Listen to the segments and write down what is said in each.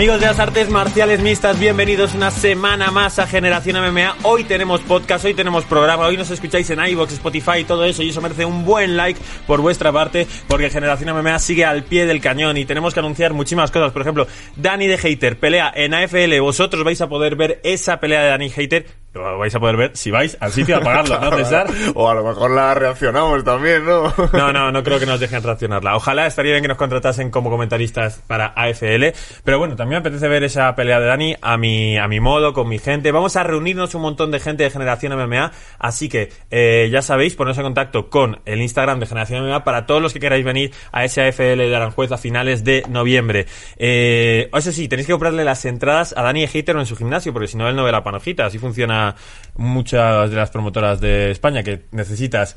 Amigos de las artes marciales mixtas, bienvenidos una semana más a Generación MMA. Hoy tenemos podcast, hoy tenemos programa, hoy nos escucháis en iVoox, Spotify y todo eso y eso merece un buen like por vuestra parte porque Generación MMA sigue al pie del cañón y tenemos que anunciar muchísimas cosas. Por ejemplo, Dani de Hater pelea en AFL, vosotros vais a poder ver esa pelea de Dani Hater lo vais a poder ver si vais al sitio a pagarlo, ¿no, César? o a lo mejor la reaccionamos también, ¿no? no, no, no creo que nos dejen reaccionarla. Ojalá estaría bien que nos contratasen como comentaristas para AFL. Pero bueno, también me apetece ver esa pelea de Dani a mi, a mi modo, con mi gente. Vamos a reunirnos un montón de gente de Generación MMA. Así que eh, ya sabéis, poneros en contacto con el Instagram de Generación MMA para todos los que queráis venir a ese AFL de Aranjuez a finales de noviembre. Eh, eso sí, tenéis que comprarle las entradas a Dani Hater en su gimnasio, porque si no, él no ve la panojita. Así funciona muchas de las promotoras de España, que necesitas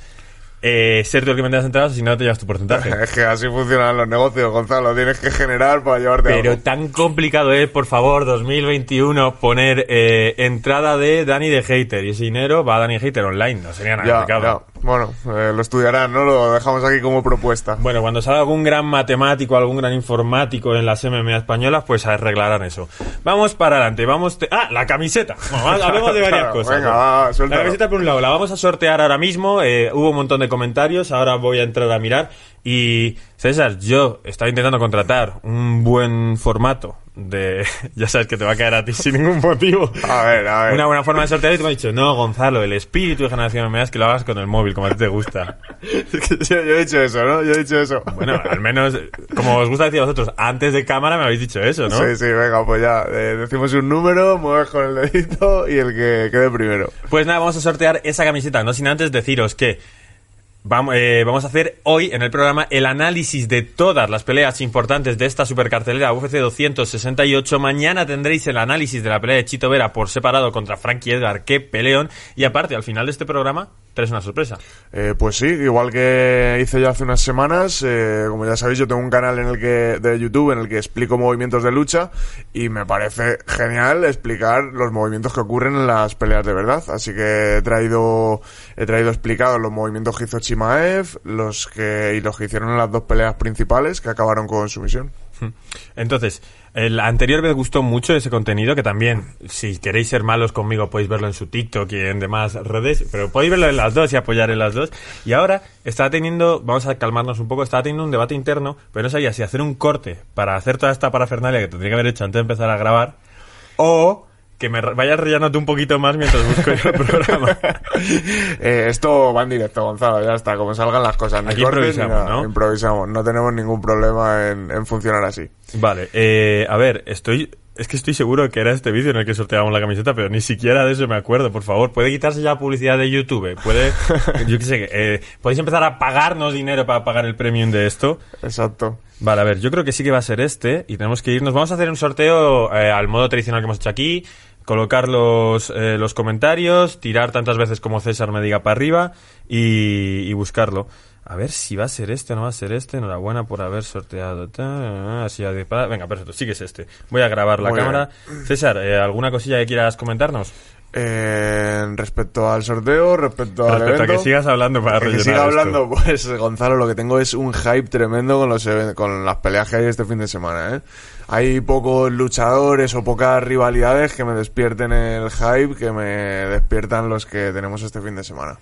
eh, ser tú el que vendas entradas, si no te llevas tu porcentaje. es que así funcionan los negocios, Gonzalo. Tienes que generar para llevarte Pero tan complicado es, por favor, 2021, poner eh, entrada de Dani de Hater. Y ese dinero va a Dani Hater online. No sería nada complicado. Bueno, eh, lo estudiarán, ¿no? Lo dejamos aquí como propuesta. Bueno, cuando salga algún gran matemático, algún gran informático en las MMA españolas, pues arreglarán eso. Vamos para adelante. Vamos. Ah, la camiseta. Bueno, hablemos de varias cosas. Venga, va, la camiseta por un lado, la vamos a sortear ahora mismo. hubo un montón de comentarios, ahora voy a entrar a mirar. Y César, yo estaba intentando contratar un buen formato de... Ya sabes que te va a caer a ti sin ningún motivo. A ver, a ver. Una buena forma de sortear y tú me has dicho, no, Gonzalo, el espíritu de generación me es que lo hagas con el móvil, como a ti te gusta. yo, he dicho eso, ¿no? Yo he dicho eso. Bueno, al menos, como os gusta decir a vosotros, antes de cámara me habéis dicho eso, ¿no? Sí, sí, venga, pues ya. Eh, decimos un número, mueves con el dedito y el que quede primero. Pues nada, vamos a sortear esa camiseta, no sin antes deciros que Vamos, eh, vamos a hacer hoy en el programa el análisis de todas las peleas importantes de esta supercartelera UFC 268. Mañana tendréis el análisis de la pelea de Chito Vera por separado contra Frankie Edgar, que peleón. Y aparte, al final de este programa, traes una sorpresa. Eh, pues sí, igual que hice ya hace unas semanas, eh, como ya sabéis, yo tengo un canal en el que de YouTube en el que explico movimientos de lucha y me parece genial explicar los movimientos que ocurren en las peleas de verdad. Así que he traído he traído explicados los movimientos que hizo Chimaev, los que y los que hicieron en las dos peleas principales que acabaron con su misión. Entonces, el anterior me gustó mucho ese contenido, que también, si queréis ser malos conmigo, podéis verlo en su TikTok y en demás redes, pero podéis verlo en las dos y apoyar en las dos. Y ahora está teniendo, vamos a calmarnos un poco, está teniendo un debate interno, pero no sabía si hacer un corte para hacer toda esta parafernalia que tendría que haber hecho antes de empezar a grabar, o que me vayas rellenando un poquito más mientras busco el programa. eh, esto va en directo, Gonzalo, ya está, como salgan las cosas. Aquí improvisamos, ¿no? Improvisamos, no tenemos ningún problema en, en funcionar así. Vale, eh, a ver, estoy es que estoy seguro que era este vídeo en el que sorteábamos la camiseta, pero ni siquiera de eso me acuerdo. Por favor, puede quitarse ya publicidad de YouTube. Puede, yo qué sé, eh, podéis empezar a pagarnos dinero para pagar el premium de esto. Exacto. Vale, a ver, yo creo que sí que va a ser este y tenemos que irnos. Vamos a hacer un sorteo eh, al modo tradicional que hemos hecho aquí, colocar los, eh, los comentarios, tirar tantas veces como César me diga para arriba y, y buscarlo. A ver si va a ser este o no va a ser este. Enhorabuena por haber sorteado. Así Venga, perfecto, sí que es este. Voy a grabar la cámara. César, eh, ¿alguna cosilla que quieras comentarnos? Eh, respecto al sorteo, respecto, al evento, a que sigas hablando para que siga hablando, pues Gonzalo, lo que tengo es un hype tremendo con los con las peleas que hay este fin de semana, ¿eh? Hay pocos luchadores o pocas rivalidades que me despierten el hype, que me despiertan los que tenemos este fin de semana.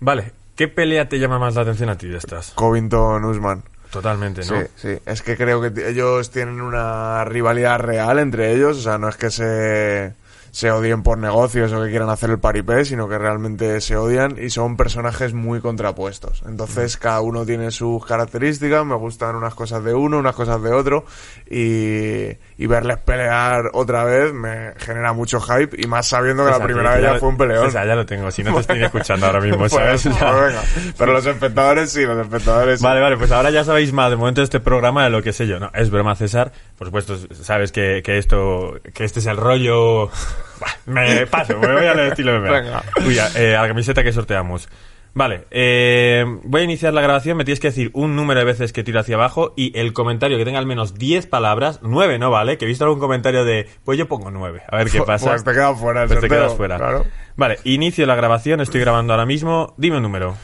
Vale, ¿Qué pelea te llama más la atención a ti de estas? Covington Usman. Totalmente, ¿no? Sí, sí. Es que creo que ellos tienen una rivalidad real entre ellos. O sea, no es que se, se odien por negocios o que quieran hacer el paripé, sino que realmente se odian y son personajes muy contrapuestos. Entonces, cada uno tiene sus características. Me gustan unas cosas de uno, unas cosas de otro. Y, y verles pelear otra vez me genera mucho hype y más sabiendo que la primera vez ya fue un peleón. O sea, ya lo tengo, si no te estoy escuchando ahora mismo, ¿sabes? Pues, venga. Pero los espectadores sí, los espectadores Vale, vale, pues ahora ya sabéis más de momento de este programa de lo que sé yo. No, es broma, César. Por supuesto, sabes que, que esto, que este es el rollo... me paso, me voy al estilo de Venga. Uy, eh, a la camiseta que sorteamos. Vale, eh, voy a iniciar la grabación, me tienes que decir un número de veces que tiro hacia abajo y el comentario que tenga al menos 10 palabras, 9 no vale, que he visto algún comentario de, pues yo pongo 9, a ver qué pasa. Pues te quedas fuera, pues te quedas fuera. Vale, inicio la grabación, estoy grabando ahora mismo, dime un número.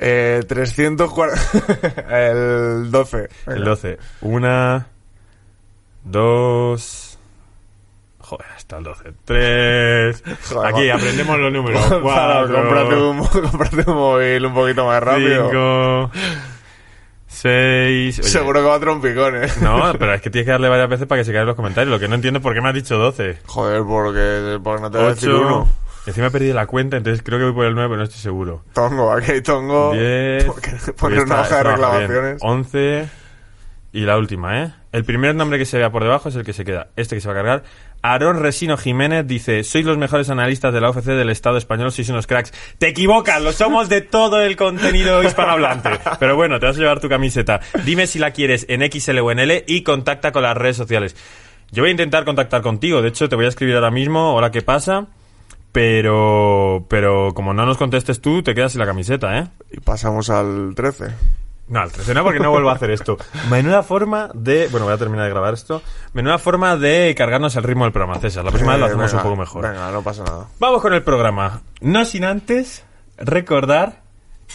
Eh, 340, el 12. El 12. Una, 2. Joder, hasta el 12. 3. Joder, Aquí aprendemos los números. Gonzalo, 4. cómprate, un, cómprate un móvil un poquito más rápido. 5. 6. Seguro que va a trompicones. No, pero es que tienes que darle varias veces para que se caigan los comentarios. Lo que no entiendo es por qué me has dicho 12. Joder, porque, porque no te voy a decir 8. uno. Encima he perdido la cuenta, entonces creo que voy por el 9, pero no estoy seguro. Tongo, aquí hay tongo. 10. Poner una hoja de reclamaciones. 11. Y la última, ¿eh? El primer nombre que se vea por debajo es el que se queda. Este que se va a cargar. Aarón Resino Jiménez dice: Sois los mejores analistas de la OFC del Estado español, sois unos cracks. Te equivocas, lo somos de todo el contenido hispanohablante. Pero bueno, te vas a llevar tu camiseta. Dime si la quieres en XL o en L y contacta con las redes sociales. Yo voy a intentar contactar contigo. De hecho, te voy a escribir ahora mismo. Hola, ¿qué pasa? Pero, pero como no nos contestes tú, te quedas sin la camiseta, ¿eh? Y pasamos al 13. No, al 13 no, porque no vuelvo a hacer esto. Menuda forma de... Bueno, voy a terminar de grabar esto. Menuda forma de cargarnos el ritmo del programa, César. La próxima vez lo Eh, hacemos venga, un poco mejor. Venga, no pasa nada. Vamos con el programa. No sin antes recordar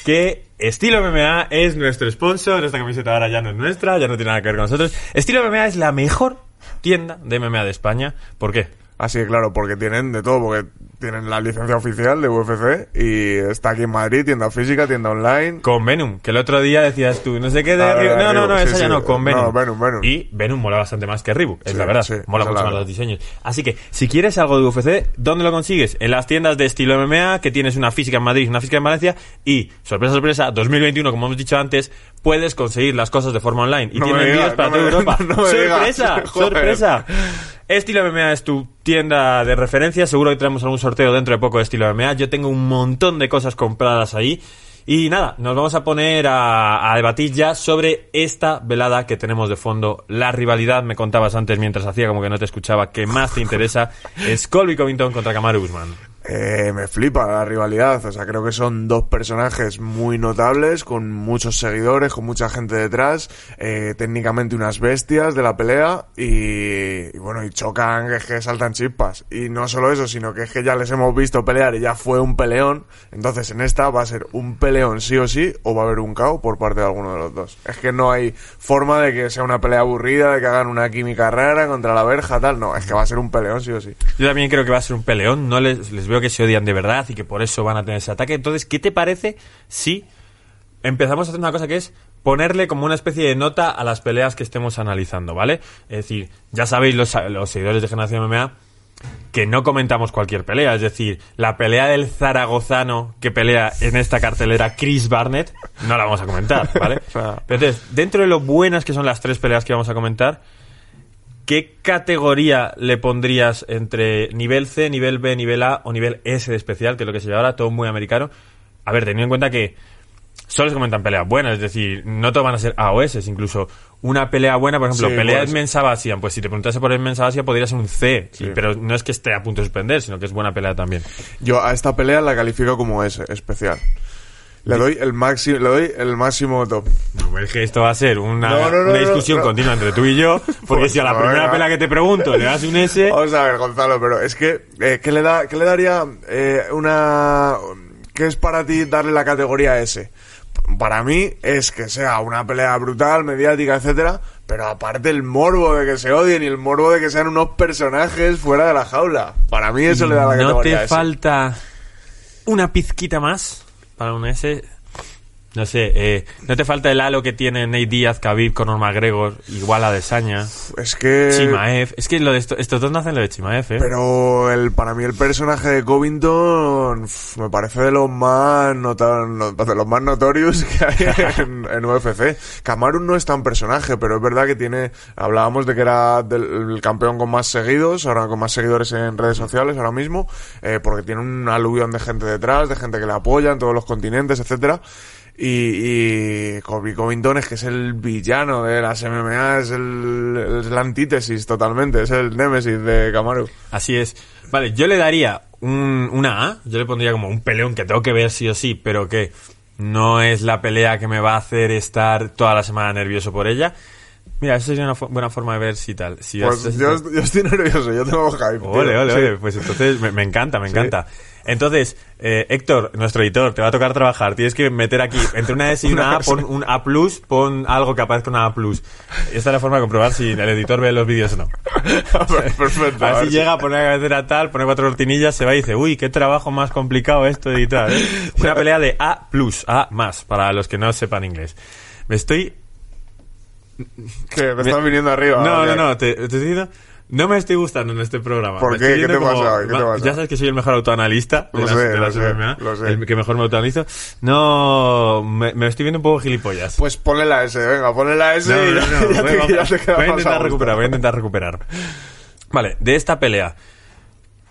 que Estilo MMA es nuestro sponsor. Esta camiseta ahora ya no es nuestra, ya no tiene nada que ver con nosotros. Estilo MMA es la mejor tienda de MMA de España. ¿Por qué? Así que claro, porque tienen de todo, porque tienen la licencia oficial de UFC y está aquí en Madrid, tienda física, tienda online. Con Venom, que el otro día decías tú, no sé qué de Ah, No, no, no, esa sí, ya no, con Venom. No, Venom, Venom. Y Venom mola bastante más que Reebok, es Sí, la verdad. mola mucho más los diseños. Así que, si quieres algo de UFC, ¿dónde lo consigues? En las tiendas de estilo MMA, que tienes una física en Madrid, una física en Valencia, y, sorpresa, sorpresa, 2021, como hemos dicho antes, puedes conseguir las cosas de forma online. Y No tiene me envíos para no toda Europa. no ¡Sorpresa! ¡Sorpresa! Estilo MMA es tu tienda de referencia. Seguro que tenemos algún sorteo dentro de poco de Estilo MMA. Yo tengo un montón de cosas compradas ahí. Y nada, nos vamos a poner a, a debatir ya sobre esta velada que tenemos de fondo. La rivalidad, me contabas antes mientras hacía como que no te escuchaba, que más te interesa, es Colby Covington contra Kamaru Usman. Eh, me flipa la rivalidad, o sea, creo que son dos personajes muy notables, con muchos seguidores, con mucha gente detrás, eh, técnicamente unas bestias de la pelea y, y bueno, y chocan, es que saltan chispas. Y no solo eso, sino que es que ya les hemos visto pelear y ya fue un peleón, entonces en esta va a ser un peleón sí o sí o va a haber un KO por parte de alguno de los dos. Es que no hay forma de que sea una pelea aburrida, de que hagan una química rara contra la verja, tal, no, es que va a ser un peleón sí o sí. Yo también creo que va a ser un peleón. No les, les veo que se odian de verdad y que por eso van a tener ese ataque. Entonces, ¿qué te parece si empezamos a hacer una cosa que es ponerle como una especie de nota a las peleas que estemos analizando, ¿vale? Es decir, ya sabéis los, los seguidores de Generación MMA que no comentamos cualquier pelea, es decir, la pelea del zaragozano que pelea en esta cartelera Chris Barnett, no la vamos a comentar, ¿vale? Pero entonces, dentro de lo buenas que son las tres peleas que vamos a comentar, ¿qué categoría le pondrías entre nivel C, nivel B, nivel A o nivel S de especial, que es lo que se llama ahora, todo muy americano? A ver, teniendo en cuenta que solo se comentan peleas buenas, es decir, no todas van a ser A o S, incluso una pelea buena, por ejemplo, Sí, pelea pues. Sabasian, pues si te preguntase por Edmen Sabasian podría ser un C, Sí. y- pero no es que esté a punto de suspender, sino que es buena pelea también. Yo a esta pelea la califico como S, especial. Le doy el máximo, le doy el máximo top. No, es que esto va a ser una, No, no, no, una no, discusión no. continua entre tú y yo, porque Pues si a la no, primera pelea que te pregunto le das un S, Vamos a ver, Gonzalo, pero es que, eh, ¿qué, le da, ¿qué le daría eh, una... ¿Qué es para ti darle la categoría S? Para mí es que sea una pelea brutal, mediática, etcétera, pero aparte el morbo de que se odien y el morbo de que sean unos personajes fuera de la jaula. Para mí eso le da la ¿No categoría te S. falta una pizquita más para un S? No sé, eh, ¿no te falta el halo que tiene Nate Díaz, Khabib, Conor McGregor, igual a Desaña, Es que... Chimaev? Es que lo de esto- estos dos no hacen lo de Chimaev, ¿eh? Pero el, para mí el personaje de Covington me parece de los más de los más notorios que hay en, en UFC. Kamaru no es tan personaje, pero es verdad que tiene, hablábamos de que era del, el campeón con más seguidos, ahora con más seguidores en redes sociales ahora mismo, eh, porque tiene un aluvión de gente detrás, de gente que le apoya en todos los continentes, etcétera. Y, y Colby Covington que es el villano de las MMA, es el, la antítesis totalmente, es el némesis de Kamaru. Así es. Vale, yo le daría un, una A, yo le pondría como un peleón que tengo que ver sí o sí, pero que no es la pelea que me va a hacer estar toda la semana nervioso por ella. Mira, eso sería una fu- buena forma de ver si tal. Si Pues has- yo, yo estoy nervioso, yo tengo hype. Ole, ole, Sí. ole. Pues entonces me, me encanta, me encanta. Entonces, eh, Héctor, nuestro editor, te va a tocar trabajar. Tienes que meter aquí, entre una S y una A, pon un A+, pon algo que aparezca una A+. Esta es la forma de comprobar si el editor ve los vídeos o no. Perfecto. a Así llega, pone la cabecera tal, pone cuatro cortinillas, se va y dice, uy, qué trabajo más complicado esto de editar. ¿eh?". Una pelea de A+, A más, para los que no sepan inglés. Me estoy Que me estás viniendo arriba. no, ¿o no, qué? no, te, te estoy diciendo. No me estoy gustando en este programa. ¿Por qué? ¿Qué te pasa hoy? ¿Qué te pasa? Ya sabes que soy el mejor autoanalista de Lo las, sé, de lo las sé, MMA, lo sé. el que mejor me autoanalizo. No, me, me estoy viendo un poco gilipollas. Pues ponle la S, venga, ponle la S No, y no, ya, no, ya voy, te, voy- ya te queda voy a intentar recuperar, voy a intentar recuperar. Vale, de esta pelea.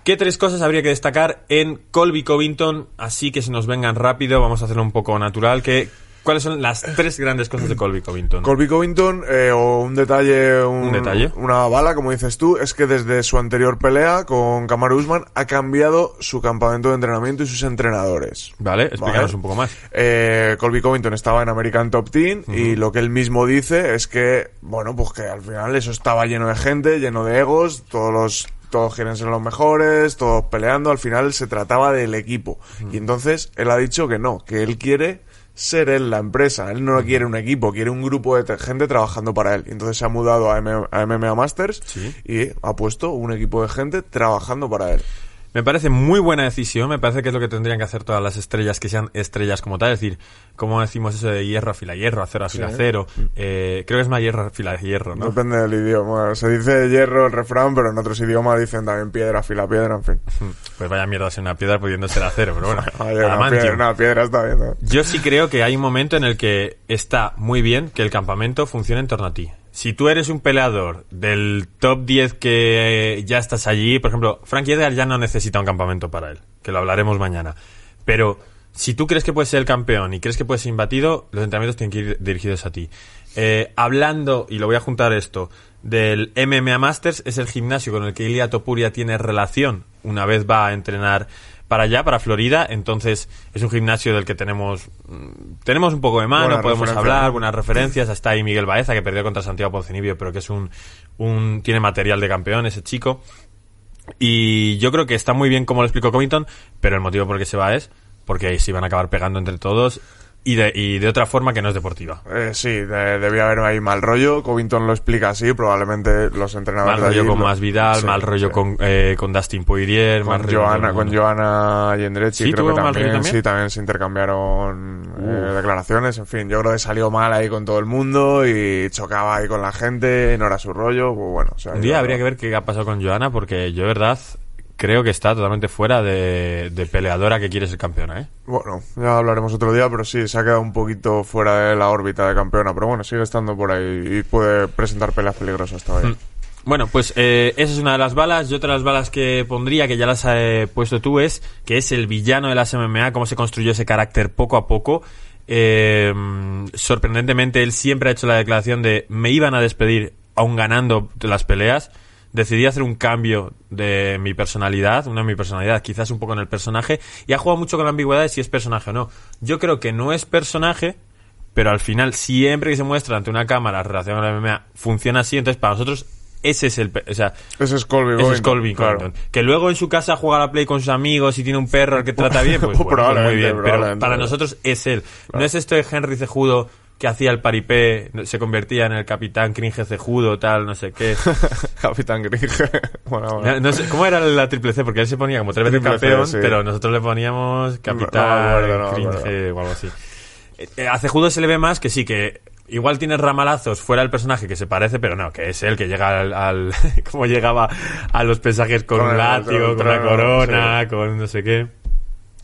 ¿Qué tres cosas habría que destacar en Colby Covington? Así que se nos vengan rápido, vamos a hacerlo un poco natural. Que, ¿Cuáles son las tres grandes cosas de Colby Covington? Colby Covington, eh, o un detalle, un, Un detalle. una bala, como dices tú, es que desde su anterior pelea con Kamaru Usman ha cambiado su campamento de entrenamiento y sus entrenadores. vale, explícanos Vale. un poco más. Eh, Colby Covington estaba en American Top Team y lo que él mismo dice es que, bueno, pues que al final eso estaba lleno de gente, lleno de egos, todos los todos quieren ser los mejores, todos peleando, al final se trataba del equipo. Y entonces él ha dicho que no, que él quiere ser él la empresa, él no quiere un equipo, quiere un grupo de te- gente trabajando para él. Entonces se ha mudado a, M- a MMA Masters Sí. y ha puesto un equipo de gente trabajando para él. Me parece muy buena decisión, me parece que es lo que tendrían que hacer todas las estrellas que sean estrellas como tal, es decir, como decimos eso de hierro a fila hierro, acero a fila acero, eh, creo que es más hierro a fila hierro, ¿no? Depende del idioma. Se dice hierro el refrán, pero en otros idiomas dicen también piedra, fila, piedra, en fin. Pues vaya mierda ser una piedra pudiendo ser acero, pero bueno, Oye, una adamantium. piedra, una piedra está bien. ¿no? Yo sí creo que hay un momento en el que está muy bien que el campamento funcione en torno a ti. Si tú eres un peleador del top 10 que eh, ya estás allí, por ejemplo, Frankie Edgar ya no necesita un campamento para él, que lo hablaremos mañana. Pero si tú crees que puedes ser el campeón y crees que puedes ser imbatido, los entrenamientos tienen que ir dirigidos a ti. Eh, hablando, y lo voy a juntar esto, del MMA Masters, es el gimnasio con el que Ilia Topuria tiene relación una vez va a entrenar para allá, para Florida, entonces es un gimnasio del que tenemos mm, tenemos un poco de mano, Buena podemos referencia. hablar, buenas referencias, hasta ahí Miguel Baeza que perdió contra Santiago Poncinibio, pero que es un, un tiene material de campeón ese chico. Y yo creo que está muy bien como lo explicó Covington, pero el motivo por el que se va es porque se iban a acabar pegando entre todos y de, y de otra forma que no es deportiva. Eh, sí, de- debía haber ahí mal rollo. Covington lo explica así. Probablemente los entrenadores. Mal de rollo allí con lo- Más Vidal, sí, mal rollo sí. con, eh, con Dustin Poirier, mal Con rollo Joana, con. Joana Yendrechi, ¿Sí creo que mal también, también? Sí, también se intercambiaron eh, declaraciones, en fin, yo creo que salió mal ahí con todo el mundo y chocaba ahí con la gente, no era su rollo, pues bueno, o sea, Un yo- día habría que ver qué ha pasado con Joana, porque yo, de verdad, creo que está totalmente fuera de, de peleadora que quiere ser campeona, ¿eh? Bueno, ya hablaremos otro día, pero sí, se ha quedado un poquito fuera de la órbita de campeona, pero bueno, sigue estando por ahí y puede presentar peleas peligrosas todavía. Mm. Bueno, pues eh, esa es una de las balas. Y otra de las balas que pondría, que ya las he puesto tú, es que es el villano de las MMA, cómo se construyó ese carácter poco a poco. Eh, sorprendentemente, él siempre ha hecho la declaración de me iban a despedir aún ganando las peleas. Decidí hacer un cambio de mi personalidad, una de mi personalidad, quizás un poco en el personaje, y ha jugado mucho con la ambigüedad de si es personaje o no. Yo creo que no es personaje, pero al final siempre que se muestra ante una cámara relacionada con la MMA funciona así, entonces para nosotros ese es el, o sea, Ese es Colby ese es Colby claro. Que luego en su casa juega a la play con sus amigos y tiene un perro al que trata bien, pues, bueno, pues muy bien. Pero para nosotros es él. No es esto de Henry Cejudo que hacía el paripé, se convertía en el capitán cringe cejudo, tal, no sé qué. Capitán Gringe. bueno, bueno. No, no sé, ¿Cómo era la triple C? Porque él se ponía como tres veces C, campeón, sí. pero nosotros le poníamos capitán, No, cringe o algo así. Eh, eh, A Cejudo se le ve más que sí, que igual tiene ramalazos fuera del personaje que se parece, pero no, que es él que llega al... al como llegaba a los pesajes con, Con un el- látigo, el con la trono, corona, con no sé qué.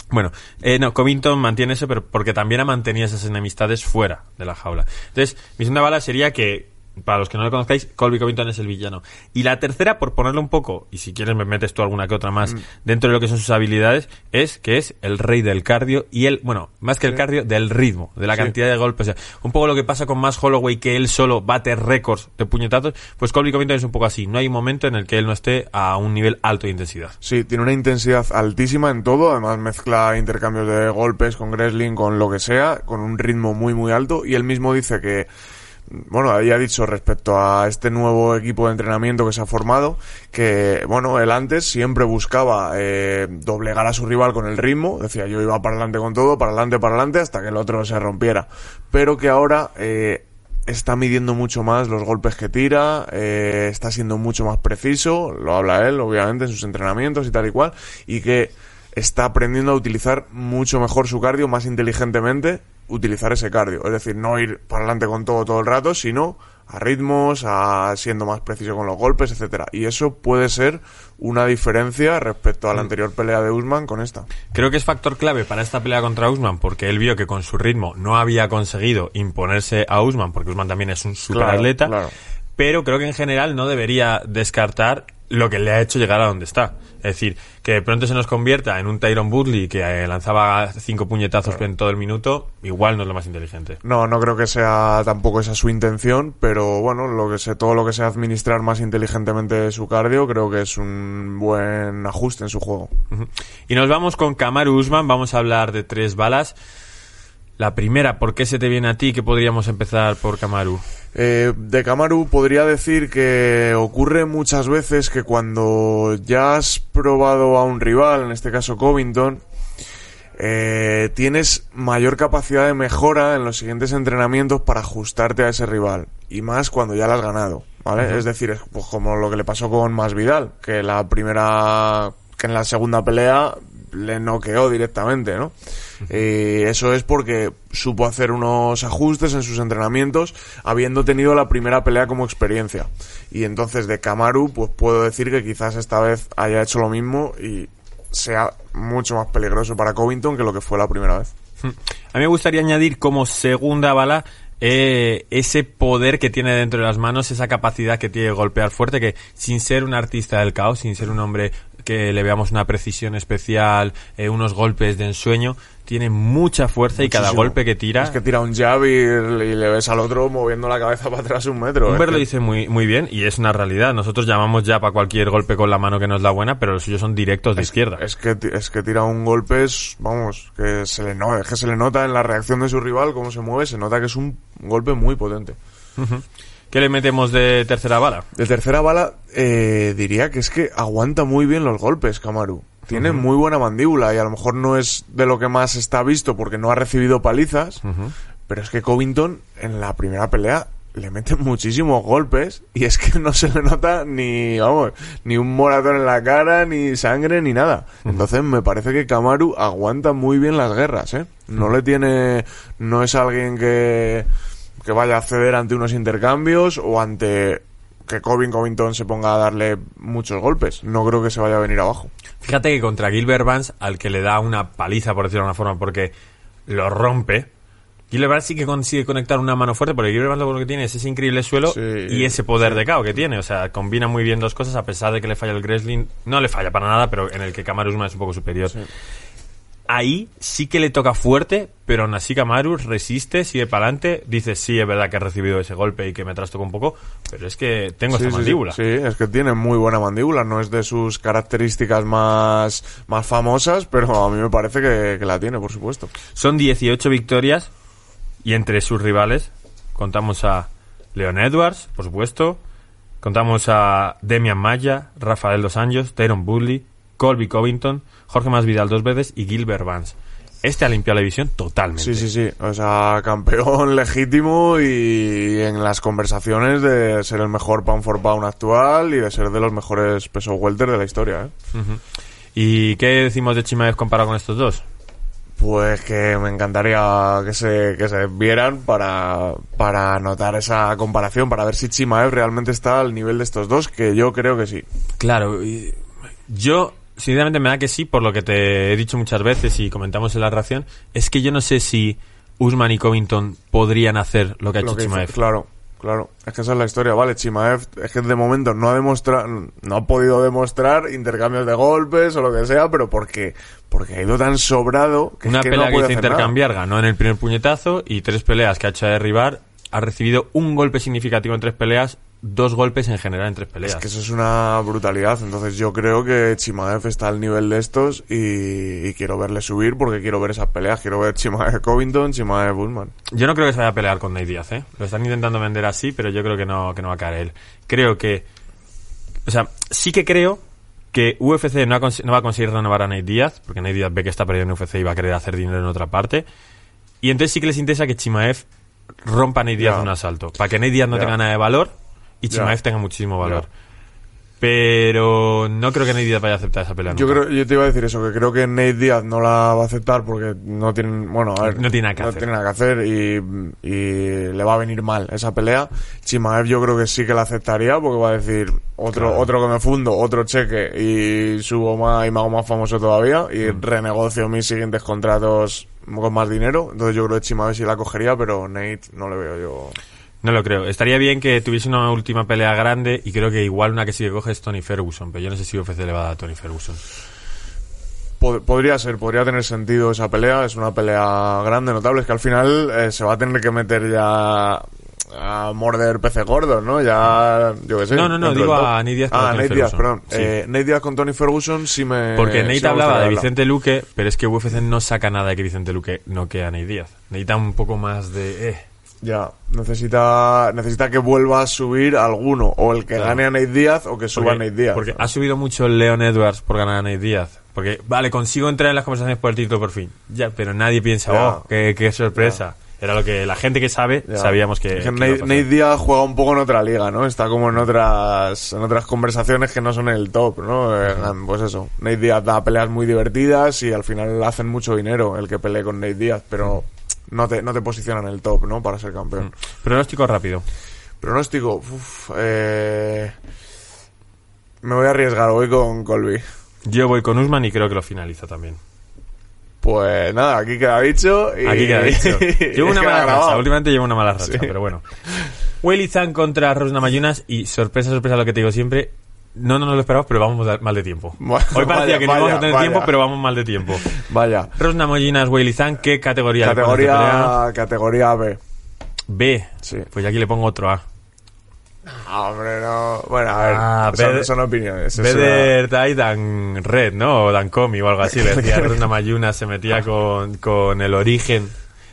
Bueno, eh, no, Covington mantiene eso, pero porque también ha mantenido esas enemistades fuera de la jaula. Entonces, mi segunda bala sería que, para los que no lo conozcáis, Colby Covington es el villano. Y la tercera, por ponerle un poco, y si quieres me metes tú alguna que otra más Mm. dentro de lo que son sus habilidades, es que es el rey del cardio y él, bueno, más que el cardio, del ritmo, de la Sí. cantidad de golpes. O sea, un poco lo que pasa con más Holloway, que él solo bate récords de puñetazos, pues Colby Covington es un poco así. No hay un momento en el que él no esté a un nivel alto de intensidad. Sí, tiene una intensidad altísima en todo, además mezcla intercambios de golpes con wrestling, con lo que sea, con un ritmo muy muy alto y él mismo dice que bueno, había dicho respecto a este nuevo equipo de entrenamiento que se ha formado, que, bueno, él antes siempre buscaba eh, doblegar a su rival con el ritmo, decía yo iba para adelante con todo, para adelante, para adelante, hasta que el otro se rompiera, pero que ahora eh, está midiendo mucho más los golpes que tira, eh, está siendo mucho más preciso, lo habla él, obviamente, en sus entrenamientos y tal y cual, y que está aprendiendo a utilizar mucho mejor su cardio, más inteligentemente, utilizar ese cardio. Es decir, no ir para adelante con todo todo el rato, sino a ritmos, a siendo más preciso con los golpes, etcétera. Y eso puede ser una diferencia respecto a la anterior pelea de Usman con esta. Creo que es factor clave para esta pelea contra Usman porque él vio que con su ritmo no había conseguido imponerse a Usman porque Usman también es un superatleta. Claro, claro. Pero creo que en general no debería descartar lo que le ha hecho llegar a donde está. Es decir, que de pronto se nos convierta en un Tyron Woodley que eh, lanzaba cinco puñetazos en todo el minuto, igual no es lo más inteligente. No, no creo que sea tampoco esa su intención, pero bueno, lo que sé, todo lo que sea administrar más inteligentemente su cardio, creo que es un buen ajuste en su juego. Y nos vamos con Kamaru Usman, vamos a hablar de tres balas. La primera, ¿por qué se te viene a ti que podríamos empezar por Kamaru? Eh, de Kamaru podría decir que ocurre muchas veces que cuando ya has probado a un rival, en este caso Covington, eh, tienes mayor capacidad de mejora en los siguientes entrenamientos para ajustarte a ese rival. Y más cuando ya lo has ganado, ¿vale? Es decir, es pues como lo que le pasó con Masvidal, que la primera, que en la segunda pelea le noqueó directamente, ¿no? Y eso es porque supo hacer unos ajustes en sus entrenamientos, habiendo tenido la primera pelea como experiencia. Y entonces de Kamaru, pues puedo decir que quizás esta vez haya hecho lo mismo y sea mucho más peligroso para Covington que lo que fue la primera vez. A mí me gustaría añadir como segunda bala eh, ese poder que tiene dentro de las manos, esa capacidad que tiene de golpear fuerte, que sin ser un artista del caos, sin ser un hombre que le veamos una precisión especial, eh, unos golpes de ensueño, tiene mucha fuerza y cada golpe que tira... Es que tira un jab y, y le ves al otro moviendo la cabeza para atrás un metro. Humber Es lo dice muy, muy bien y es una realidad. Nosotros llamamos ya para cualquier golpe con la mano que nos da buena, pero los suyos son directos de izquierda. Es que, es que tira un golpe, es, vamos, que se le no, es que se le nota en la reacción de su rival cómo se mueve, se nota que es un golpe muy potente. ¿Qué le metemos de tercera bala? De tercera bala, eh, diría que es que aguanta muy bien los golpes, Kamaru. Tiene muy buena mandíbula y a lo mejor no es de lo que más está visto porque no ha recibido palizas, pero es que Covington en la primera pelea le mete muchísimos golpes y es que no se le nota ni, vamos, ni un moratón en la cara, ni sangre, ni nada. Entonces me parece que Kamaru aguanta muy bien las guerras, ¿eh? No le tiene, no es alguien que, que vaya a ceder ante unos intercambios o ante que Covin Covington se ponga a darle muchos golpes. No creo que se vaya a venir abajo. Fíjate que contra Gilbert Vance, al que le da una paliza, por decirlo de una forma, porque lo rompe, Gilbert Vance sí que consigue conectar una mano fuerte, porque Gilbert Vance lo que tiene es ese increíble suelo Sí, y ese poder de KO que tiene. O sea, combina muy bien dos cosas, a pesar de que le falla el wrestling. No le falla para nada, pero en el que Kamaru Usman es un poco superior. Ahí sí que le toca fuerte, pero aún así Kamaru resiste, sigue para adelante, dice sí, es verdad que he recibido ese golpe y que me trastocó un poco, pero es que tengo Sí, esa sí, mandíbula. Sí, es que tiene muy buena mandíbula. No es de sus características más, más famosas, pero a mí me parece que, que la tiene, por supuesto. Son 18 victorias y entre sus rivales contamos a Leon Edwards, por supuesto, contamos a Demian Maya, Rafael Dos Anjos, Tyron Woodley, Colby Covington, Jorge Masvidal dos veces y Gilbert Vance. Este ha limpiado la división totalmente. Sí, sí, sí. O sea, campeón legítimo y en las conversaciones de ser el mejor pound for pound actual y de ser de los mejores peso welter de la historia, ¿eh? ¿Y qué decimos de Chimaev comparado con estos dos? Pues que me encantaría que se, que se vieran para, para notar esa comparación, para ver si Chimaev realmente está al nivel de estos dos, que yo creo que sí. Claro, yo sinceramente me da que sí, por lo que te he dicho muchas veces y comentamos en la reacción, es que yo no sé si Usman y Covington podrían hacer lo que ha hecho hizo- Chimaev. Claro, claro. Es que esa es la historia, ¿vale? Chimaev es que de momento no ha demostrado, no ha podido demostrar intercambios de golpes o lo que sea, pero porque, porque ha ido tan sobrado que Una es que pelea no que hizo hacer nada. intercambiar ganó en el primer puñetazo y tres peleas que ha hecho a derribar ha recibido un golpe significativo en tres peleas dos golpes en general en tres peleas. Es que eso es una brutalidad. Entonces yo creo que Chimaev está al nivel de estos y, y quiero verle subir porque quiero ver esas peleas. Quiero ver Chimaev Covington, Chimaev Bullman. Yo no creo que se vaya a pelear con Nate Díaz, ¿eh? Lo están intentando vender así, pero yo creo que no, que no va a caer él. Creo que... O sea, sí que creo que UFC no, ha no va a conseguir renovar a Nate Díaz, porque Nate Díaz ve que está perdiendo en UFC y va a querer hacer dinero en otra parte. Y entonces sí que les interesa que Chimaev rompa a Nate Díaz Ya. de un asalto, para que Nate Díaz no tenga nada de valor y Ya. Chimaev tenga muchísimo valor. Pero no creo que Nate Díaz vaya a aceptar esa pelea. Yo nunca. creo, yo te iba a decir eso, que creo que Nate Díaz no la va a aceptar porque no tienen, bueno, a ver, No tiene nada que no hacer. tiene nada que hacer y, y le va a venir mal esa pelea. Chimaev yo creo que sí que la aceptaría porque va a decir otro, Claro. otro que me fundo, otro cheque y subo más y me hago más famoso todavía y Mm. renegocio mis siguientes contratos con más dinero. Entonces yo creo que Chimaev sí la cogería, pero Nate no le veo yo. No lo creo. Estaría bien que tuviese una última pelea grande y creo que igual una que sí que coge es Tony Ferguson, pero yo no sé si UFC le va a dar a Tony Ferguson. Pod- podría ser, podría tener sentido esa pelea. Es una pelea grande, notable. Es que al final eh, se va a tener que meter ya a morder peces gordos, ¿no? Ya, yo qué sé. No, no, no, digo a Nate Diaz con Ah, Tony Nate Diaz, Ferguson. perdón. Sí. Eh, Nate Diaz con Tony Ferguson sí me. Porque Nate hablaba de Vicente Luque, pero es que UFC no saca nada de que Vicente Luque noquea a Nate Díaz. Necesita un poco más de... Eh. Ya, necesita, necesita que vuelva a subir alguno. O el que Claro. gane a Nate Diaz o que suba a Nate Díaz. porque ha subido mucho el Leon Edwards por ganar a Nate Díaz. Porque, vale, consigo entrar en las conversaciones por el título por fin. Ya, pero nadie piensa, Ya. oh, qué, qué sorpresa. Era lo que la gente que sabe, Ya. sabíamos que... Que Nate, Diaz juega un poco en otra liga, ¿no? Está como en otras en otras conversaciones que no son el top, ¿no? Eh, Pues eso. Nate Diaz da peleas muy divertidas y al final hacen mucho dinero el que pelee con Nate Diaz, pero no te, no te posiciona en el top, ¿no? Para ser campeón. Pronóstico rápido. Pronóstico, uf, eh, me voy a arriesgar, voy con Colby. Yo voy con Usman y creo que lo finaliza también. Pues nada, aquí queda dicho. Y... Aquí queda dicho. Llevo una mala racha. Últimamente llevo una mala racha, Sí. pero bueno. Weili Zhang contra Rosna Mayunas y sorpresa, sorpresa lo que te digo siempre. No, no nos lo esperamos, pero vamos mal de tiempo. Bueno, Hoy parecía vaya, que no íbamos a tener vaya. tiempo, pero vamos mal de tiempo. Vaya. Rosna Mayunas, Weili Zhang, ¿qué categoría? Categoría, categoría B. B. Sí. Pues aquí le pongo otro A. Ah, Hombre, no. Bueno, a ver. Ah, son, opiniones. Beder Tai Dan Red, ¿no? O Dan Comi o algo así. Le decía Rosna Mayunas, se metía con, con el origen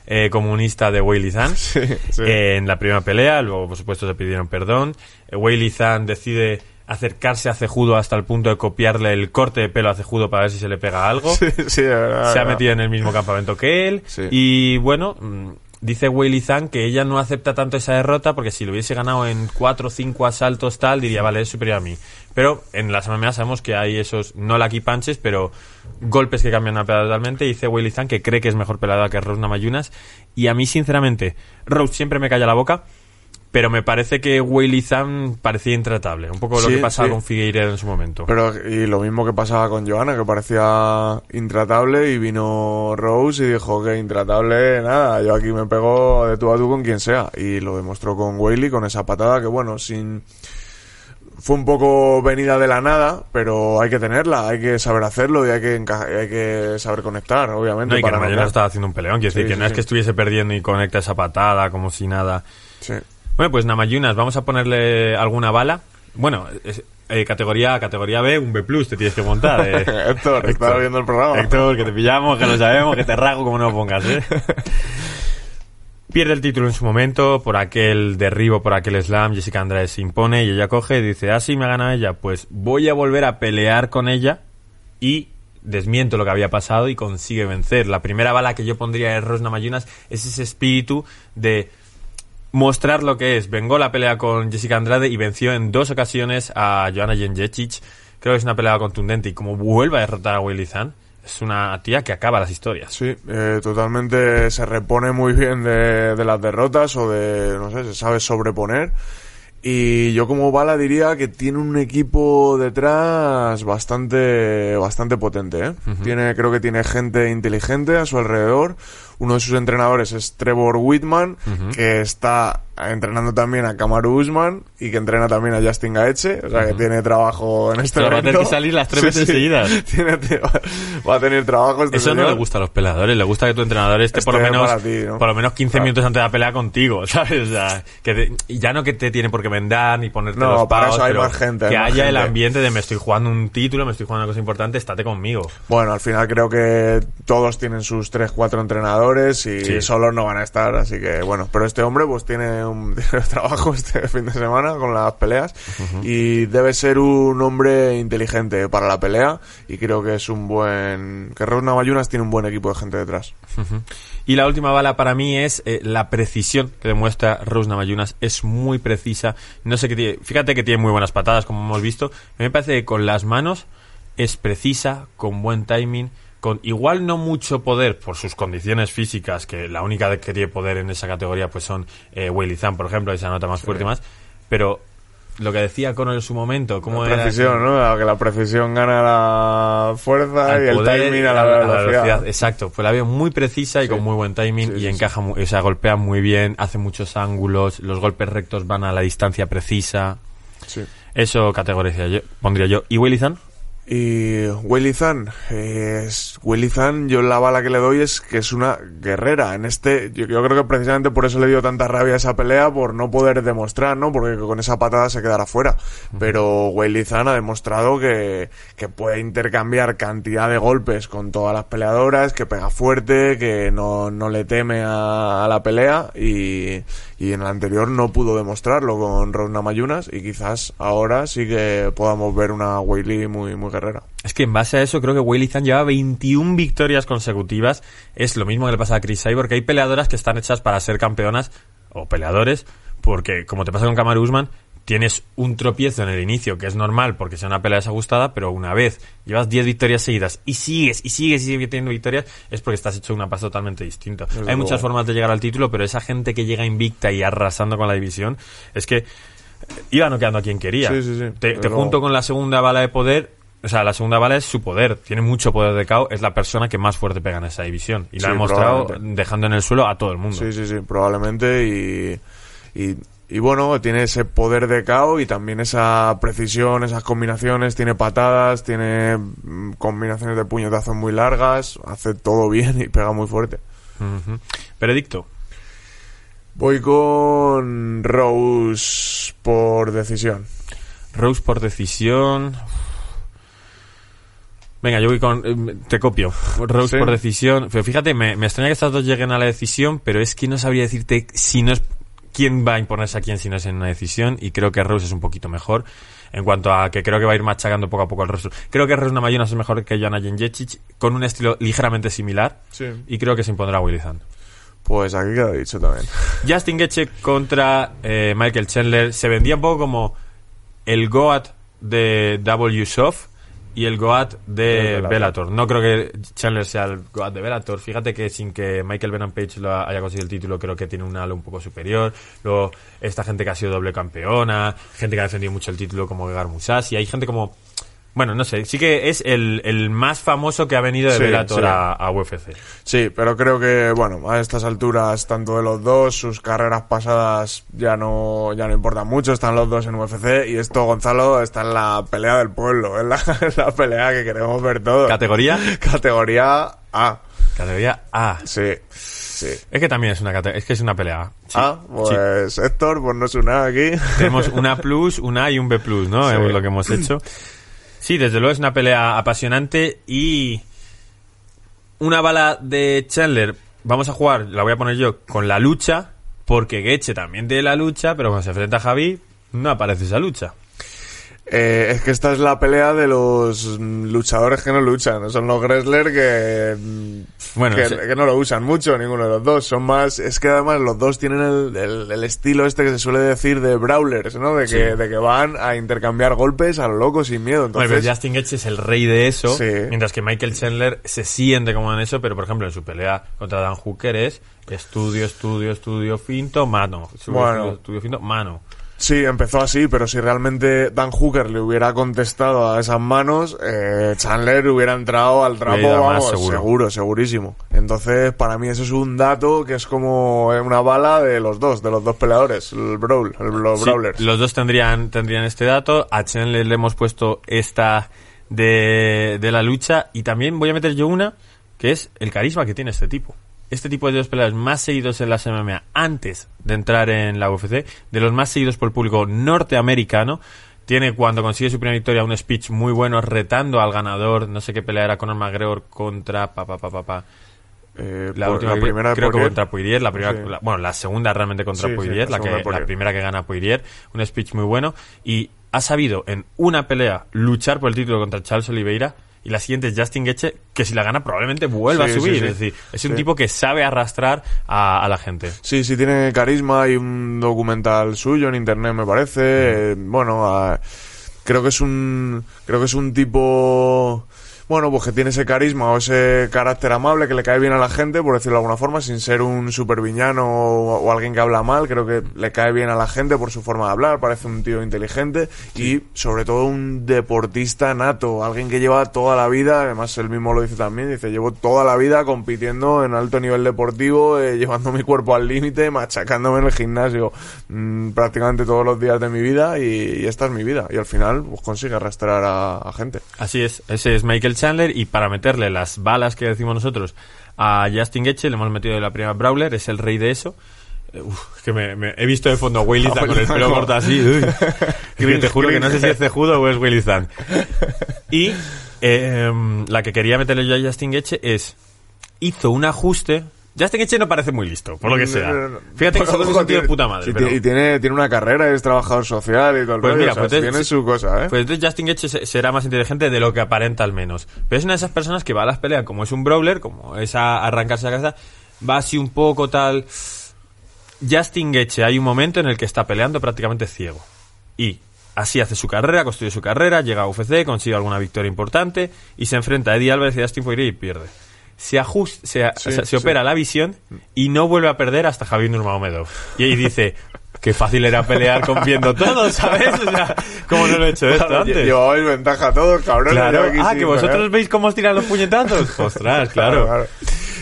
eh, comunista de Weili Zhang. Sí, sí. Eh, en la primera pelea, luego por supuesto se pidieron perdón. Eh, Zhang decide acercarse a Cejudo hasta el punto de copiarle el corte de pelo a Cejudo para ver si se le pega algo. Sí, sí, verdad, se ha metido en el mismo campamento que él. Sí. Y bueno, mm, dice Weili Zhang que ella no acepta tanto esa derrota porque si lo hubiese ganado en cuatro o cinco asaltos tal, diría, vale, es superior a mí. Pero en las MMA sabemos que hay esos, no lucky punches, pero golpes que cambian totalmente. Dice Weili Zhang que cree que es mejor peleadora que Rose Namajunas. Y a mí, sinceramente, Rose siempre me calla la boca. Pero me parece que Weili Zhang parecía intratable. Un poco lo Sí, que pasaba sí. con Figueiredo en su momento. Pero, y lo mismo que pasaba con Johanna, que parecía intratable, y vino Rose y dijo que intratable, nada, yo aquí me pego de tú a tú con quien sea. Y lo demostró con Whaley, con esa patada que, bueno, sin. Fue un poco venida de la nada, pero hay que tenerla, hay que saber hacerlo y hay que, enca- hay que saber conectar, obviamente. No, y que para noquear. estaba haciendo un peleón. Quiero Sí, decir, que no es que estuviese perdiendo y conecta esa patada como si nada. Sí. Bueno, pues Namayunas, vamos a ponerle alguna bala. Bueno, es- eh, categoría categoría B, un B+, te tienes que montar. eh. Héctor, estaba viendo el programa. Héctor, que te pillamos, que lo sabemos, que te rago como no lo pongas, ¿eh? Pierde el título en su momento por aquel derribo, por aquel slam. Jessica Andrade se impone y ella coge y dice, ah, sí, me ha ganado ella. Pues voy a volver a pelear con ella y desmiento lo que había pasado y consigue vencer. La primera bala que yo pondría en Rosna Mayunas es ese espíritu de mostrar lo que es. Vengó la pelea con Jessica Andrade y venció en dos ocasiones a Joanna Jędrzejczyk. Creo que es una pelea contundente y como vuelve a derrotar a Weili Zhang, es una tía que acaba las historias. Sí, eh, totalmente se repone muy bien de, de las derrotas o de, no sé, se sabe sobreponer. Y yo como bala diría que tiene un equipo detrás bastante, bastante potente, ¿eh? Tiene, creo que tiene gente inteligente a su alrededor, uno de sus entrenadores es Trevor Whitman, que está entrenando también a Kamaru Usman y que entrena también a Justin Gaethje, o sea que tiene trabajo en este Pero va a tener momento. que salir las tres Sí, veces sí. seguidas. Tiene- va a tener trabajo este Eso no señor. le gusta a los peleadores, le gusta que tu entrenador esté, por lo menos ti, ¿no? por lo menos 15 Claro. minutos antes de la pelea contigo, ¿sabes? O sea, que te- ya no que te tiene por qué vendar ni ponerte No, los para eso hay más gente, que haya el gente. ambiente de me estoy jugando un título, me estoy jugando una cosa importante, estate conmigo. Bueno, al final creo que todos tienen sus 3, 4 entrenadores y Sí. solos no van a estar, así que bueno, pero este hombre pues tiene un trabajo este fin de semana con las peleas y debe ser un hombre inteligente para la pelea y creo que es un buen... que Raúl Navallunas tiene un buen equipo de gente detrás. Y la última bala para mí es eh, la precisión que demuestra Rose Namajunas. Es muy precisa. No sé qué tiene. Fíjate que tiene muy buenas patadas, como hemos visto. Me parece que con las manos es precisa, con buen timing, con igual no mucho poder por sus condiciones físicas, que la única que tiene poder en esa categoría pues son eh, Zhang, por ejemplo, esa nota más fuerte y más. Pero lo que decía Conor en su momento, cómo La era precisión, ¿no? Que la precisión gana la fuerza al y el timing a la, velocidad. Exacto, pues la veo muy precisa y con muy buen timing Sí, y sí, encaja, mu- o sea, golpea muy bien, hace muchos ángulos, los golpes rectos van a la distancia precisa. Sí. Eso categorizaría yo, pondría yo. ¿Y Willy Zan? Y Willy Zan, es, Willy Zan, yo la bala que le doy es que es una guerrera. En este, yo, yo creo que precisamente por eso le dio tanta rabia a esa pelea, por no poder demostrar, ¿no? Porque con esa patada se quedará fuera. Pero Willy Zan ha demostrado que, que puede intercambiar cantidad de golpes con todas las peleadoras, que pega fuerte, que no, no le teme a, a la pelea y, y en el anterior no pudo demostrarlo con Rosna Mayunas y quizás ahora sí que podamos ver una Wiley muy, muy guerrera. Es que en base a eso creo que Willy Zan lleva 21 victorias consecutivas. Es lo mismo que le pasa a Chris Cyborg, que hay peleadoras que están hechas para ser campeonas o peleadores, porque como te pasa con Kamaru Usman, tienes un tropiezo en el inicio, que es normal porque sea una pelea desajustada, pero una vez llevas 10 victorias seguidas y sigues y sigues y sigues teniendo victorias, es porque estás hecho una paso totalmente distinto. Desde hay luego. muchas formas de llegar al título, pero esa gente que llega invicta y arrasando con la división, es que iba noqueando a quien quería. Sí, sí, sí, Te, junto con la segunda bala de poder. O sea, la segunda bala es su poder. Tiene mucho poder de KO. Es la persona que más fuerte pega en esa división. Y la Sí, ha demostrado dejando en el suelo a todo el mundo. Sí, sí, sí, probablemente y, y, y bueno, tiene ese poder de KO y también esa precisión, esas combinaciones, tiene patadas, tiene mm, combinaciones de puñetazos muy largas, hace todo bien y pega muy fuerte. Ujú. Veredicto. Voy con Rose por decisión. Rose por decisión. Venga, yo voy con. eh, Te copio. Rose Sí. por decisión. Pero fíjate, me, me extraña que estas dos lleguen a la decisión, pero es que no sabría decirte si no es. ¿Quién va a imponerse a quién si no es en una decisión? Y creo que Rose es un poquito mejor. En cuanto a que creo que va a ir machacando poco a poco el rostro. Creo que Rose Namajunas es mejor que Joanna Jędrzejczyk con un estilo ligeramente similar. Sí. Y creo que se impondrá Willy Zan. Pues aquí queda dicho también. Justin Gaethje contra eh, Michael Chandler se vendía un poco como el Goat de W Soft y el Goat de. Bellator. No creo que Chandler sea el Goat de Bellator. Fíjate que sin que Michael Venom Page lo haya conseguido el título, creo que tiene un halo un poco superior. Luego, esta gente que ha sido doble campeona, gente que ha defendido mucho el título como Gegar Musashi, hay gente como... Bueno, no sé, sí que es el, el más famoso que ha venido de Sí, Bellator sí. A, a UFC. Sí, pero creo que, bueno, a estas alturas, tanto de los dos, sus carreras pasadas ya no, ya no importan mucho, están los dos en UFC y esto, Gonzalo, está en la pelea del pueblo, en la, en la pelea que queremos ver todos. ¿Categoría? Categoría A. Categoría A. Sí, sí. Es que también es una es que es una pelea. Sí. Ah, Sí. pues Héctor, pues no suena aquí. Tenemos una plus, una A y un B plus, ¿no? Sí. Es lo que hemos hecho. Sí, desde luego es una pelea apasionante y una bala de Chandler. Vamos a jugar, la voy a poner yo, con la lucha, porque Geche también tiene la lucha, pero cuando se enfrenta a Javi, no aparece esa lucha. Eh, es que esta es la pelea de los luchadores que no luchan. Son los wrestlers que, mm, Bueno, que, sí. que no lo usan mucho, ninguno de los dos. Son más, es que además los dos tienen el, el- el estilo este que se suele decir de brawlers, ¿no? De que, Sí. de que van a intercambiar golpes a lo loco sin miedo. Bueno, Entonces, pero Justin Gaethje es el rey de eso, Sí. mientras que Michael Chandler se siente como en eso, pero por ejemplo en su pelea contra Dan Hooker es estudio, estudio, estudio, finto, mano. Estudio, Bueno. estudio, estudio, finto, mano. Sí, empezó así, pero si realmente Dan Hooker le hubiera contestado a esas manos, eh, Chandler hubiera entrado al trapo, vamos, seguro. seguro, segurísimo. Entonces, para mí eso es un dato que es como una bala de los dos, de los dos peleadores, el brawl, el, los Sí, brawlers. los dos tendrían, tendrían este dato. A Chandler le hemos puesto esta de, de la lucha. Y también voy a meter yo una, que es el carisma que tiene este tipo. Este tipo de dos peleadores más seguidos en las MMA antes de entrar en la UFC, de los más seguidos por el público norteamericano. Tiene cuando consigue su primera victoria un speech muy bueno retando al ganador, no sé qué pelea era Conor McGregor contra pa pa pa pa, pa. Eh, La por- última primera creo que contra Poirier, la primera, Sí. la- bueno, la segunda realmente contra Sí, la la, segunda que, de Poirier. la primera que gana Poirier, un speech muy bueno y ha sabido en una pelea luchar por el título contra Charles Oliveira y la siguiente es Justin Gaethje que si la gana probablemente vuelva Sí, a subir, sí, sí. es decir, es un tipo que sabe arrastrar a, a la gente. Sí, sí tiene carisma. Hay un documental suyo en internet, me parece. Eh, bueno, ah, creo que es un, creo que es un tipo, bueno, pues que tiene ese carisma o ese carácter amable que le cae bien a la gente, por decirlo de alguna forma, sin ser un supervillano o, o alguien que habla mal. Creo que le cae bien a la gente por su forma de hablar. Parece un tío inteligente y, sobre todo, un deportista nato, alguien que lleva toda la vida. Además, él mismo lo dice también. Dice, llevo toda la vida compitiendo en alto nivel deportivo, eh, llevando mi cuerpo al límite, machacándome en el gimnasio mm, prácticamente todos los días de mi vida y, y esta es mi vida. Y al final, pues consigue arrastrar a, a gente. Así es, ese es Michael Chandler y para meterle las balas que decimos nosotros a Justin Gaethje le hemos metido de la primera Brawler, es el rey de eso. Eh, uf, que me, me- he visto de fondo a Willy Zan con el pelo corto así. uy. Es que te juro que no sé si es cejudo o es Willy Zan. Y eh, la que quería meterle yo a Justin Gaethje es hizo un ajuste. Justin Gaethje no parece muy listo, por lo que sea. Fíjate que son un tío de puta madre. Sí, pero- Y tiene, tiene una carrera, es trabajador social y todo el Pues rollo, mira, o sea, pues tiene su cosa, ¿eh? Pues entonces Justin Gaethje se- será más inteligente de lo que aparenta al menos. Pero es una de esas personas que va a las peleas como es un brawler, como es a arrancarse la cabeza, va así un poco tal... Justin Gaethje hay un momento en el que está peleando prácticamente ciego. Y así hace su carrera, construye su carrera, llega a UFC, consigue alguna victoria importante y se enfrenta a Eddie Álvarez y a Justin Poirier y pierde. Se ajusta, se, Sí, o sea, se sí. opera la visión y no vuelve a perder hasta Javier Nurmagomedov. Y ahí dice, qué fácil era pelear con viendo todo, ¿sabes? O sea, ¿cómo no lo he hecho esto antes? Llevabais ventaja a todos, cabrones. Claro. aquí Ah, que vosotros veis cómo os tiran los puñetazos. Ostras, claro.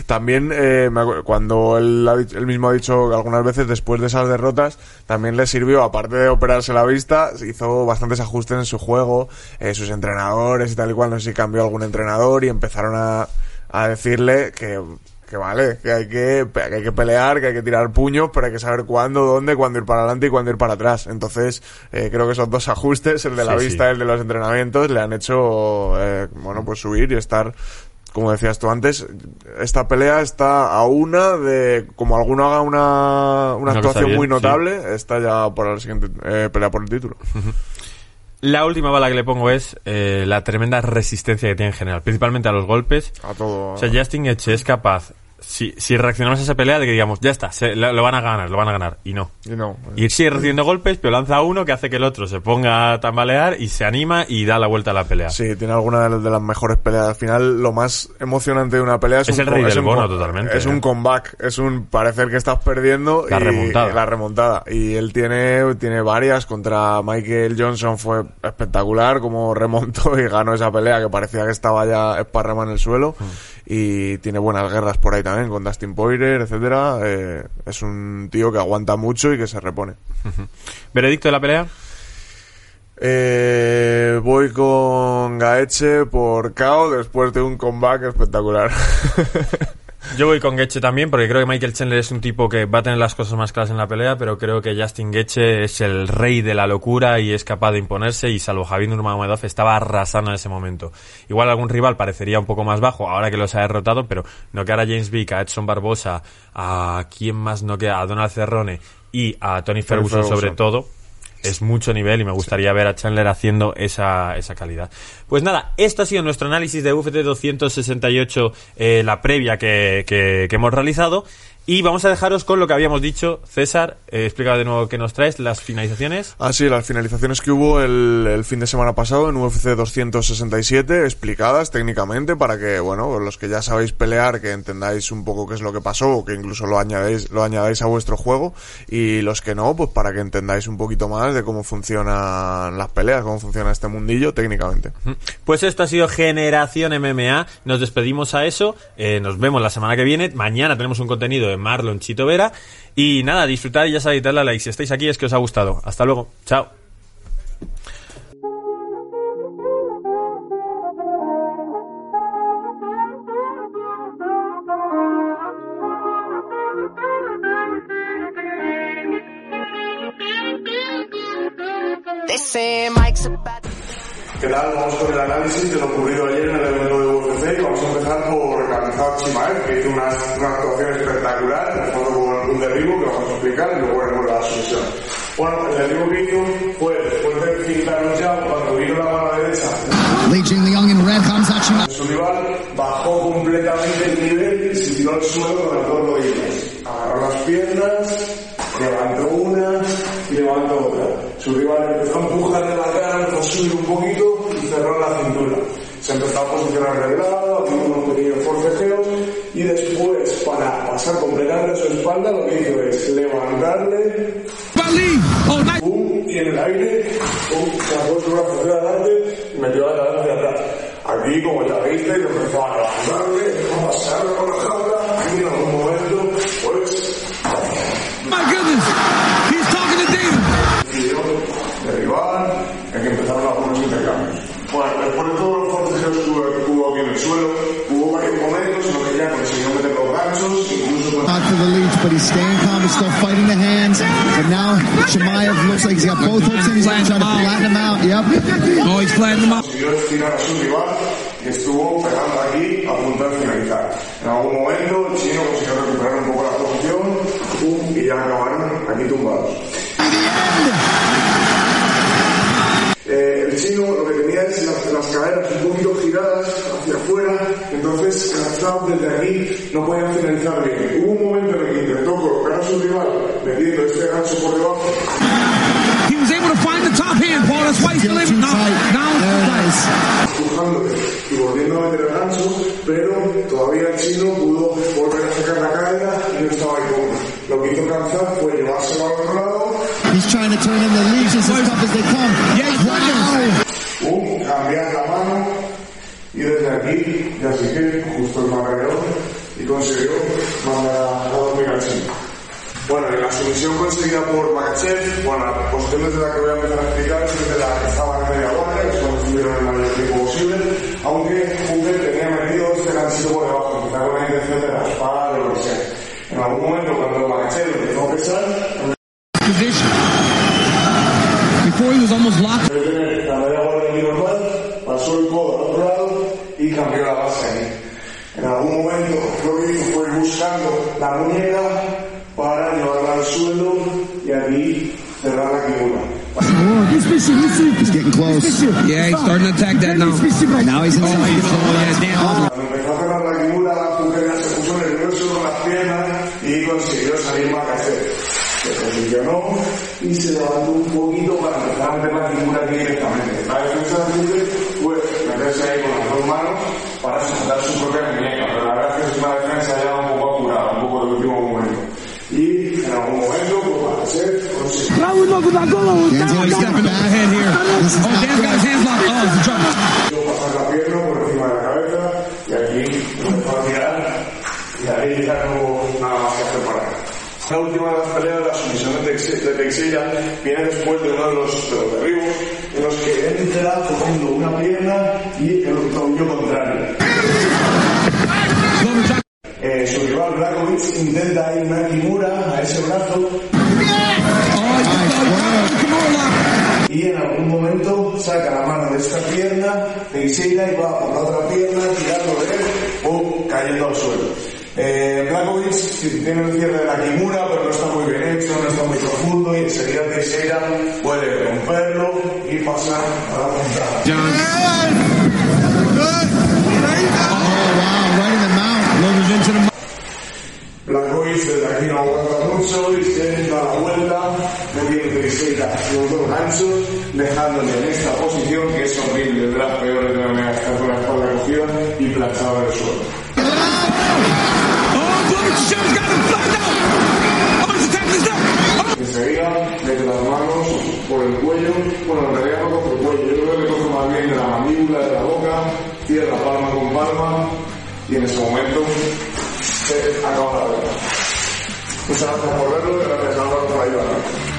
También, eh, me cuando él, mismo ha dicho que algunas veces después de esas derrotas, también le sirvió, aparte de operarse la vista, hizo bastantes ajustes en su juego, eh, sus entrenadores y tal y cual, no sé si cambió algún entrenador y empezaron a, a decirle que, que vale, que hay que, que hay que pelear, que hay que tirar puños, pero hay que saber cuándo, dónde, cuándo ir para adelante y cuándo ir para atrás. Entonces, eh, creo que esos dos ajustes, el de la Sí, vista sí. y el de los entrenamientos, le han hecho, eh, bueno, pues subir y estar como decías tú antes, esta pelea está a una de, como alguno haga una, una actuación bien, muy sí. notable, está ya por la siguiente eh, pelea por el título. La última bala que le pongo es eh, la tremenda resistencia que tiene en general, principalmente a los golpes. A todo. O sea, Justin Gaethje es capaz, si, si reaccionamos a esa pelea, de que digamos, ya está, se- lo, lo van a ganar, lo van a ganar. Y no. y no. Y sigue recibiendo golpes, pero lanza uno que hace que el otro se ponga a tambalear y se anima y da la vuelta a la pelea. Sí, tiene alguna de las, de las mejores peleas. Al final, lo más emocionante de una pelea es, Es un el rey co- del un bono, totalmente, Es eh. un comeback, es un parecer que estás perdiendo La y remontada. la remontada. Y él tiene, tiene varias contra Michael Johnson fue espectacular como remontó y ganó esa pelea que parecía que estaba ya esparrama en el suelo. Mm. Y tiene buenas guerras por ahí también con Dustin Poirier, etcétera. Eh, es un tío que aguanta mucho y que se repone. ¿Veredicto de la pelea? Eh, voy con Gaeche por KO después de un comeback espectacular. Yo voy con Gaethje también porque creo que Michael Chandler es un tipo que va a tener las cosas más claras en la pelea, pero creo que Justin Gaethje es el rey de la locura y es capaz de imponerse y salvo Javier Nurmagomedov estaba arrasando en ese momento. Igual algún rival parecería un poco más bajo ahora que los ha derrotado, pero no que a James Vick, a Edson Barbosa, a quién más no queda, a Donald Cerrone y a Tony Ferguson, Ferguson. sobre todo. Es mucho nivel y me gustaría ver a Chandler haciendo esa, esa calidad. Pues nada, esto ha sido nuestro análisis de UFC 268, eh, la previa que, que, que hemos realizado. Y vamos a dejaros con lo que habíamos dicho. César, eh, explica de nuevo qué nos traes, las finalizaciones. Ah, sí, las finalizaciones que hubo el, el fin de semana pasado en UFC 267, explicadas técnicamente para que, bueno, los que ya sabéis pelear, que entendáis un poco qué es lo que pasó o que incluso lo añadáis, lo añadáis a vuestro juego y los que no, pues para que entendáis un poquito más de cómo funcionan las peleas, cómo funciona este mundillo técnicamente. Pues esto ha sido Generación MMA. Nos despedimos a eso. Eh, nos vemos la semana que viene. Mañana tenemos un contenido de Marlon Chito Vera. Y nada, disfrutar y ya sabéis, darle a like. Si estáis aquí es que os ha gustado. Hasta luego. Chao. Vamos con el análisis de lo ocurrido ayer en el evento de UFC y vamos a empezar por Kamizad Chimaev, que hizo una, una actuación espectacular, empezando con un derribo que vamos a explicar y luego veremos la sumisión. Bueno, el derribo que hizo fue después de fintarnos ya cuando vino la mano derecha su rival, bajó completamente el nivel y se tiró al suelo con las dos rodillas. Agarró las piernas, levantó una y levantó otra. Su rival empezó a empujarle la cara, empezó a subir un poquito y cerró la cintura. Se empezó a posicionar de lado, haciendo unos pequeños forcejeos y después, para pasar completamente su espalda, lo que hizo es levantarle pum, y en el aire, pum, sacó su brazo hacia adelante y metió la cabeza hacia atrás. Aquí, como ya viste, empezó a levantarle, a pasarle por la jaula, en but he's staying calm. He's still fighting the hands. But now Chimaev looks like he's got both hooks in. He's going to try to flatten him out. Yep. Oh, he's flattening him out. consiguió estirar a su rival y estuvo pegando aquí a punto de finalizar. En algún momento el chino consiguió recuperar un poco la posición y ya acabaron aquí tumbados. Las, las caderas un poquito giradas hacia afuera, entonces Kazab desde aquí no podía finalizar bien. Hubo un momento en el que intentó colocar a su rival metiendo este gancho por debajo He was able to find the top hand, Paul. That's why he's still able. No, now it's empujándole y volviendo a meter el gancho, pero todavía el chino pudo volver a sacar la cadera y no estaba. Lo que hizo fue llevárselo al otro lado, He's trying to turn in the leeches as tough as they come. wow. Cambiar la mano y desde aquí ya sí que justo el marcador y consiguió mandar a, a dormir al. Bueno, en la sumisión conseguida por Makachev, bueno, la posición desde la que voy a empezar a explicar es desde la que estaba en media guardia, que cuando estuvieron el mayor tiempo posible, aunque Hooker tenía metido este ganchito por debajo, quizá con la intención de raspar o lo que sea. En algún momento, cuando Makachev empezó a pesar. Before he was almost locked. Pasó el codo al otro lado y cambió la base. En algún momento, lo que hizo fue buscando la muñeca para llevarla al suelo y aquí cerrar la kimura. He's getting close. Yeah, he's starting to attack that now. Now he's in oh, he's, oh, yeah, damn. Cuando empezó a cerrar la kimura, Hooker ya se puso nervioso con las piernas y consiguió salir Makachev. Se posicionó y se levantó un poquito para empezar a meter la aquí directamente. La defensa de Hooker fue meterse ahí con las dos manos para sujetar su propia muñeca, pero la verdad es que es una defensa ya un poco apurada, un poco de último momento. Y en algún momento, pues up ahead here. Oh. Oh, pasar la pierna por encima de la cabeza y aquí empezó a tirar y ahí ya no hubo nada más que hacer para él. La última de las peleas de Teixeira viene después de uno de los, de los derribos en los que entra cogiendo una pierna y el tobillo contrario. Eh, su rival Blakovic intenta ir una kimura a ese brazo y en algún momento saca la mano de esta pierna, Teixeira y va por la otra pierna tirando de él o cayendo al suelo. Eh, Blakovic tiene el cierre de la kimura, pero no está muy bien hecho, no está muy profundo y enseguida Teixeira puede romperlo y pasar a la puntada. John. Wow, right in the mouth. Glover's into the mouth. Blakovic desde aguanta mucho y se da la vuelta, metiendo trisita los dos ganchos, dejándole en esta posición que es horrible, de las peores de la con la espalda cogida y planchado en el suelo. Mete las manos por el cuello, bueno, en realidad no coge el cuello, yo creo que coge más bien de la mandíbula, de la boca, cierra palma con palma y en ese momento se acaba la. Muchas gracias por verlo y gracias Álvaro por ayudarme.